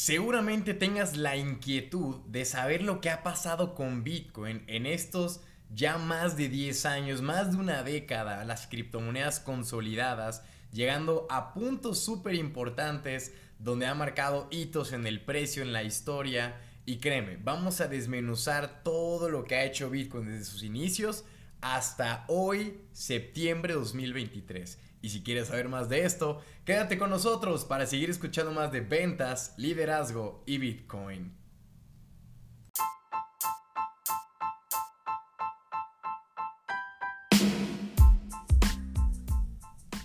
Seguramente tengas la inquietud de saber lo que ha pasado con Bitcoin en estos ya más de 10 años, más de una década, las criptomonedas consolidadas, llegando a puntos súper importantes donde ha marcado hitos en el precio, en la historia. Y créeme, vamos a desmenuzar todo lo que ha hecho Bitcoin desde sus inicios hasta hoy, septiembre 2023. Y si quieres saber más de esto, quédate con nosotros para seguir escuchando más de ventas, liderazgo y Bitcoin.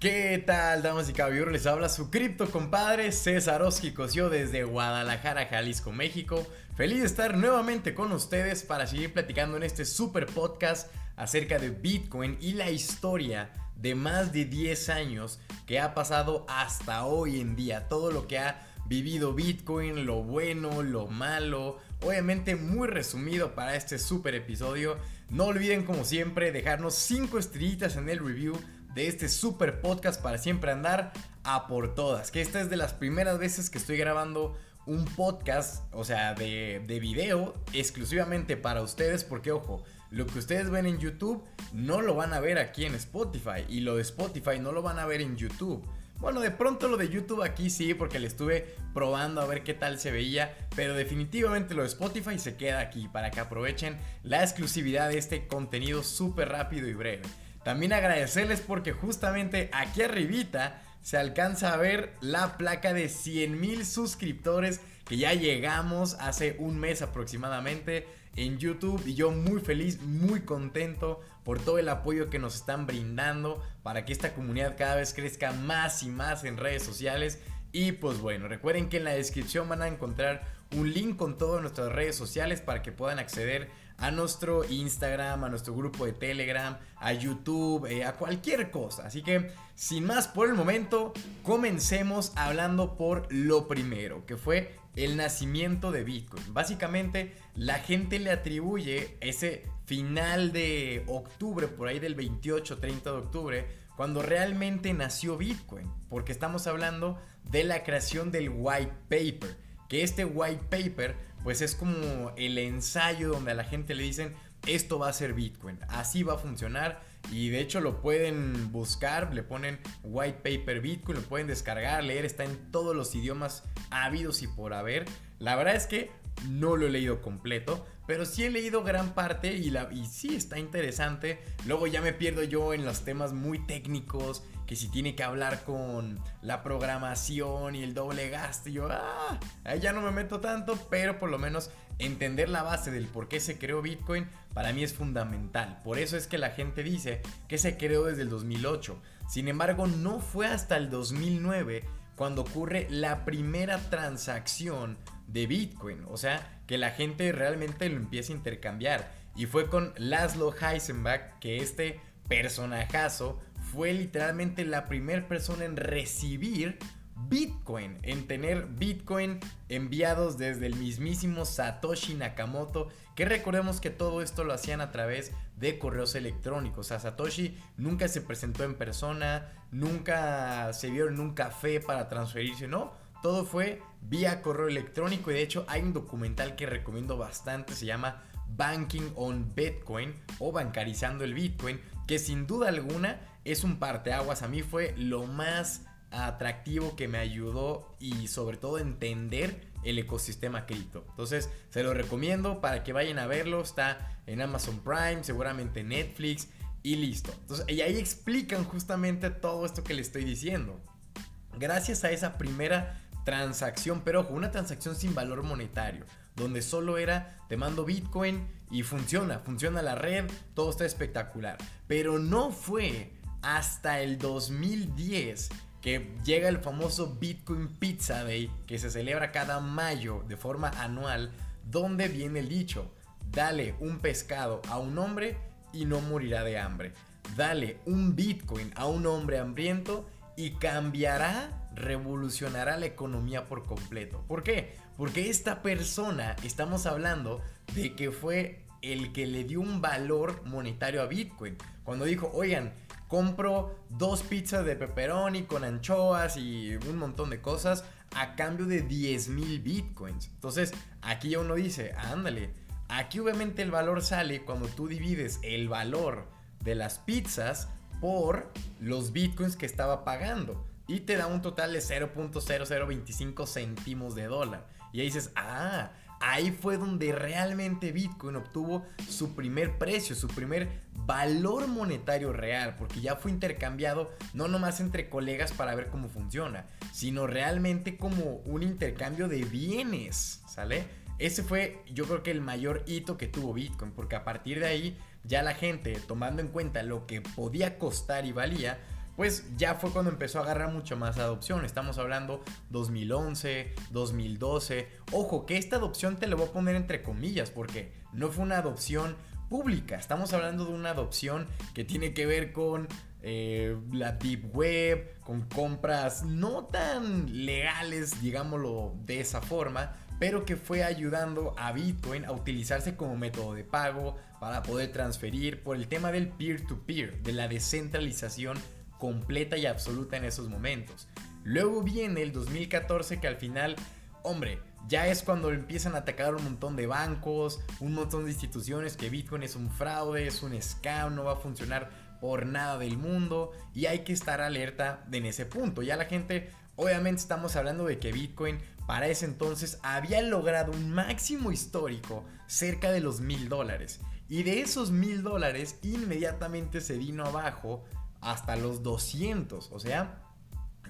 ¿Qué tal, damas y caballeros? Les habla su cripto compadre César Oski Cosio desde Guadalajara, Jalisco, México. Feliz de estar nuevamente con ustedes para seguir platicando en este super podcast acerca de Bitcoin y la historia de más de 10 años que ha pasado hasta hoy en día. Todo lo que ha vivido Bitcoin, lo bueno, lo malo. Obviamente muy resumido para este super episodio. No olviden como siempre dejarnos 5 estrellitas en el review de este super podcast para siempre andar a por todas. Que esta es de las primeras veces que estoy grabando un podcast, o sea, de, de video exclusivamente para ustedes porque ojo, lo que ustedes ven en YouTube no lo van a ver aquí en Spotify y lo de Spotify no lo van a ver en YouTube. Bueno, de pronto lo de YouTube aquí sí, porque le estuve probando a ver qué tal se veía, pero definitivamente lo de Spotify se queda aquí para que aprovechen la exclusividad de este contenido súper rápido y breve. También agradecerles porque justamente aquí arribita se alcanza a ver la placa de 100 mil suscriptores que ya llegamos hace un mes aproximadamente en YouTube y yo muy feliz, muy contento por todo el apoyo que nos están brindando para que esta comunidad cada vez crezca más y más en redes sociales. Y pues bueno, recuerden que en la descripción van a encontrar un link con todas nuestras redes sociales para que puedan acceder a nuestro Instagram, a nuestro grupo de Telegram, a YouTube, eh, a cualquier cosa. Así que, sin más por el momento, comencemos hablando por lo primero, que fue el nacimiento de Bitcoin. Básicamente, la gente le atribuye ese final de octubre, por ahí del 28-30 de octubre, cuando realmente nació Bitcoin, porque estamos hablando de la creación del white paper, que este white paper pues es como el ensayo donde a la gente le dicen esto va a ser Bitcoin, así va a funcionar y de hecho lo pueden buscar, le ponen white paper Bitcoin, lo pueden descargar, leer, está en todos los idiomas habidos y por haber. La verdad es que no lo he leído completo, pero sí he leído gran parte y, la, y sí está interesante. Luego ya me pierdo yo en los temas muy técnicos, que si tiene que hablar con la programación y el doble gasto, yo, ah, ahí ya no me meto tanto, pero por lo menos entender la base del por qué se creó Bitcoin para mí es fundamental. Por eso es que la gente dice que se creó desde el 2008. Sin embargo, no fue hasta el 2009 cuando ocurre la primera transacción de Bitcoin. O sea, que la gente realmente lo empieza a intercambiar. Y fue con Laszlo Heisenberg que este personajazo fue literalmente la primera persona en recibir Bitcoin, en tener Bitcoin enviados desde el mismísimo Satoshi Nakamoto, que recordemos que todo esto lo hacían a través de correos electrónicos. O sea, Satoshi nunca se presentó en persona, nunca se vio en un café para transferirse, no. Todo fue vía correo electrónico y de hecho hay un documental que recomiendo bastante, se llama Banking on Bitcoin o Bancarizando el Bitcoin, que sin duda alguna es un parteaguas. A mí fue lo más atractivo que me ayudó y sobre todo entender el ecosistema cripto. Entonces se lo recomiendo para que vayan a verlo. Está en Amazon Prime, seguramente Netflix y listo. Entonces, y ahí explican justamente todo esto que le estoy diciendo. Gracias a esa primera transacción, pero ojo, una transacción sin valor monetario, donde solo era te mando Bitcoin y funciona, funciona la red, todo está espectacular. Pero no fue hasta el 2010 que llega el famoso Bitcoin Pizza Day que se celebra cada mayo de forma anual, donde viene el dicho, dale un pescado a un hombre y no morirá de hambre. Dale un Bitcoin a un hombre hambriento y cambiará, revolucionará la economía por completo. ¿Por qué? Porque esta persona, estamos hablando de que fue el que le dio un valor monetario a Bitcoin. Cuando dijo, oigan, compro dos pizzas de pepperoni con anchoas y un montón de cosas a cambio de 10 mil bitcoins. Entonces, aquí ya uno dice, ándale, aquí obviamente el valor sale cuando tú divides el valor de las pizzas por los bitcoins que estaba pagando. Y te da un total de 0.0025 céntimos de dólar. Y ahí dices, ah, ahí fue donde realmente Bitcoin obtuvo su primer precio, su primer valor monetario real, porque ya fue intercambiado no nomás entre colegas para ver cómo funciona, sino realmente como un intercambio de bienes, ¿sale? Ese fue yo creo que el mayor hito que tuvo Bitcoin, porque a partir de ahí ya la gente, tomando en cuenta lo que podía costar y valía, pues ya fue cuando empezó a agarrar mucho más adopción. Estamos hablando 2011, 2012. Ojo, que esta adopción te lo voy a poner entre comillas porque no fue una adopción pública. Estamos hablando de una adopción que tiene que ver con eh, la deep web, con compras no tan legales, digámoslo de esa forma, pero que fue ayudando a Bitcoin a utilizarse como método de pago para poder transferir por el tema del peer-to-peer, -peer, de la descentralización completa y absoluta en esos momentos. Luego viene el 2014 que al final, hombre, ya es cuando empiezan a atacar un montón de bancos, un montón de instituciones que Bitcoin es un fraude, es un scam, no va a funcionar por nada del mundo y hay que estar alerta en ese punto. Ya la gente, obviamente estamos hablando de que Bitcoin para ese entonces había logrado un máximo histórico cerca de los mil dólares. Y de esos mil dólares inmediatamente se vino abajo hasta los 200. O sea,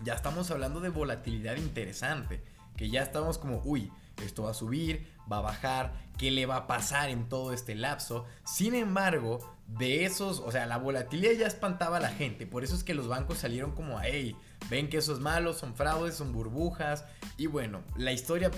ya estamos hablando de volatilidad interesante. Que ya estamos como, uy, esto va a subir, va a bajar, qué le va a pasar en todo este lapso. Sin embargo, de esos, o sea, la volatilidad ya espantaba a la gente. Por eso es que los bancos salieron como, hey, ven que eso es malo, son fraudes, son burbujas. Y bueno, la historia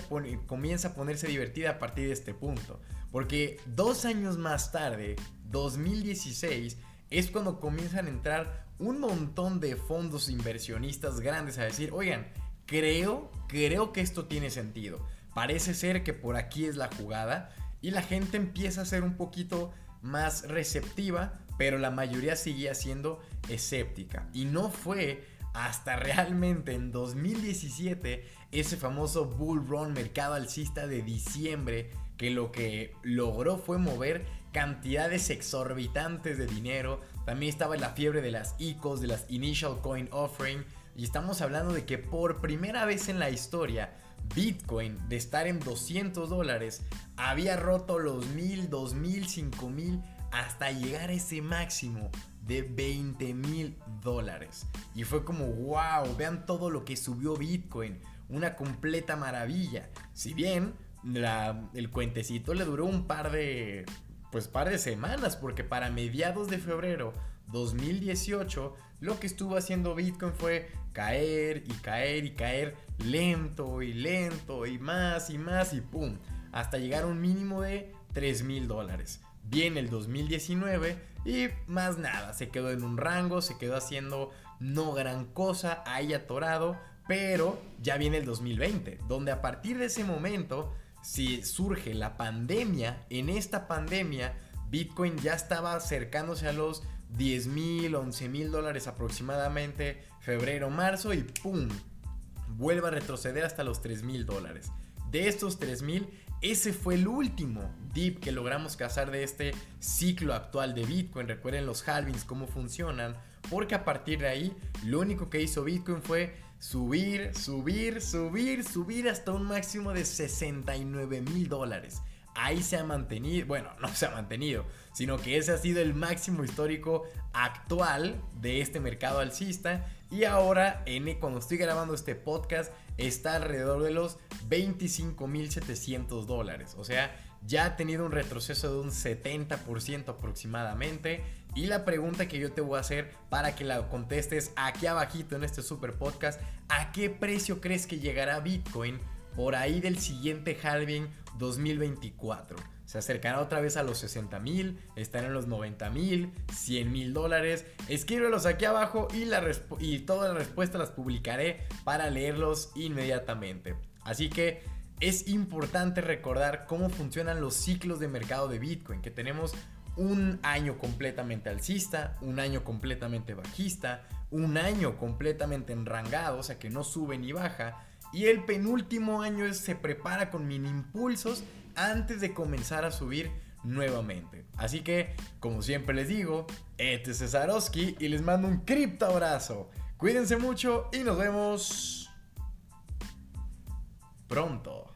comienza a ponerse divertida a partir de este punto. Porque dos años más tarde, 2016, es cuando comienzan a entrar un montón de fondos inversionistas grandes a decir, oigan, creo, creo que esto tiene sentido. Parece ser que por aquí es la jugada y la gente empieza a ser un poquito más receptiva, pero la mayoría seguía siendo escéptica. Y no fue hasta realmente en 2017 ese famoso bull run mercado alcista de diciembre que lo que logró fue mover cantidades exorbitantes de dinero. También estaba la fiebre de las ICOs, de las Initial Coin Offering. Y estamos hablando de que por primera vez en la historia, Bitcoin, de estar en 200 dólares, había roto los 1000, 2000, 5000 hasta llegar a ese máximo de 20 mil dólares. Y fue como, wow, vean todo lo que subió Bitcoin. Una completa maravilla. Si bien el cuentecito le duró un par de, pues par de semanas, porque para mediados de febrero 2018 lo que estuvo haciendo Bitcoin fue caer y caer y caer lento y lento y más y más y pum, hasta llegar a un mínimo de 3 mil dólares. Viene el 2019 y más nada, se quedó en un rango, se quedó haciendo no gran cosa, ahí atorado, pero ya viene el 2020, donde a partir de ese momento si surge la pandemia, en esta pandemia Bitcoin ya estaba acercándose a los 10 mil, 11 mil dólares aproximadamente, febrero, marzo y ¡pum! Vuelve a retroceder hasta los 3 mil dólares. De estos 3 mil, ese fue el último dip que logramos cazar de este ciclo actual de Bitcoin. Recuerden los halvings, cómo funcionan, porque a partir de ahí, lo único que hizo Bitcoin fue subir, subir, subir, subir hasta un máximo de 69 mil dólares. Ahí se ha mantenido, bueno, no se ha mantenido, sino que ese ha sido el máximo histórico actual de este mercado alcista. Y ahora, en, cuando estoy grabando este podcast, está alrededor de los 25.700 dólares. O sea, ya ha tenido un retroceso de un 70% aproximadamente. Y la pregunta que yo te voy a hacer para que la contestes aquí abajito en este super podcast, ¿a qué precio crees que llegará Bitcoin por ahí del siguiente halving 2024? Se acercará otra vez a los 60 mil, estará en los 90 mil, 100 mil dólares. Escríbelos aquí abajo y, la y todas las respuestas las publicaré para leerlos inmediatamente. Así que es importante recordar cómo funcionan los ciclos de mercado de Bitcoin, que tenemos un año completamente alcista, un año completamente bajista, un año completamente enrangado, o sea que no sube ni baja, y el penúltimo año se prepara con mini impulsos antes de comenzar a subir nuevamente. Así que, como siempre les digo, este es Cesarowski y les mando un cripto abrazo. Cuídense mucho y nos vemos pronto.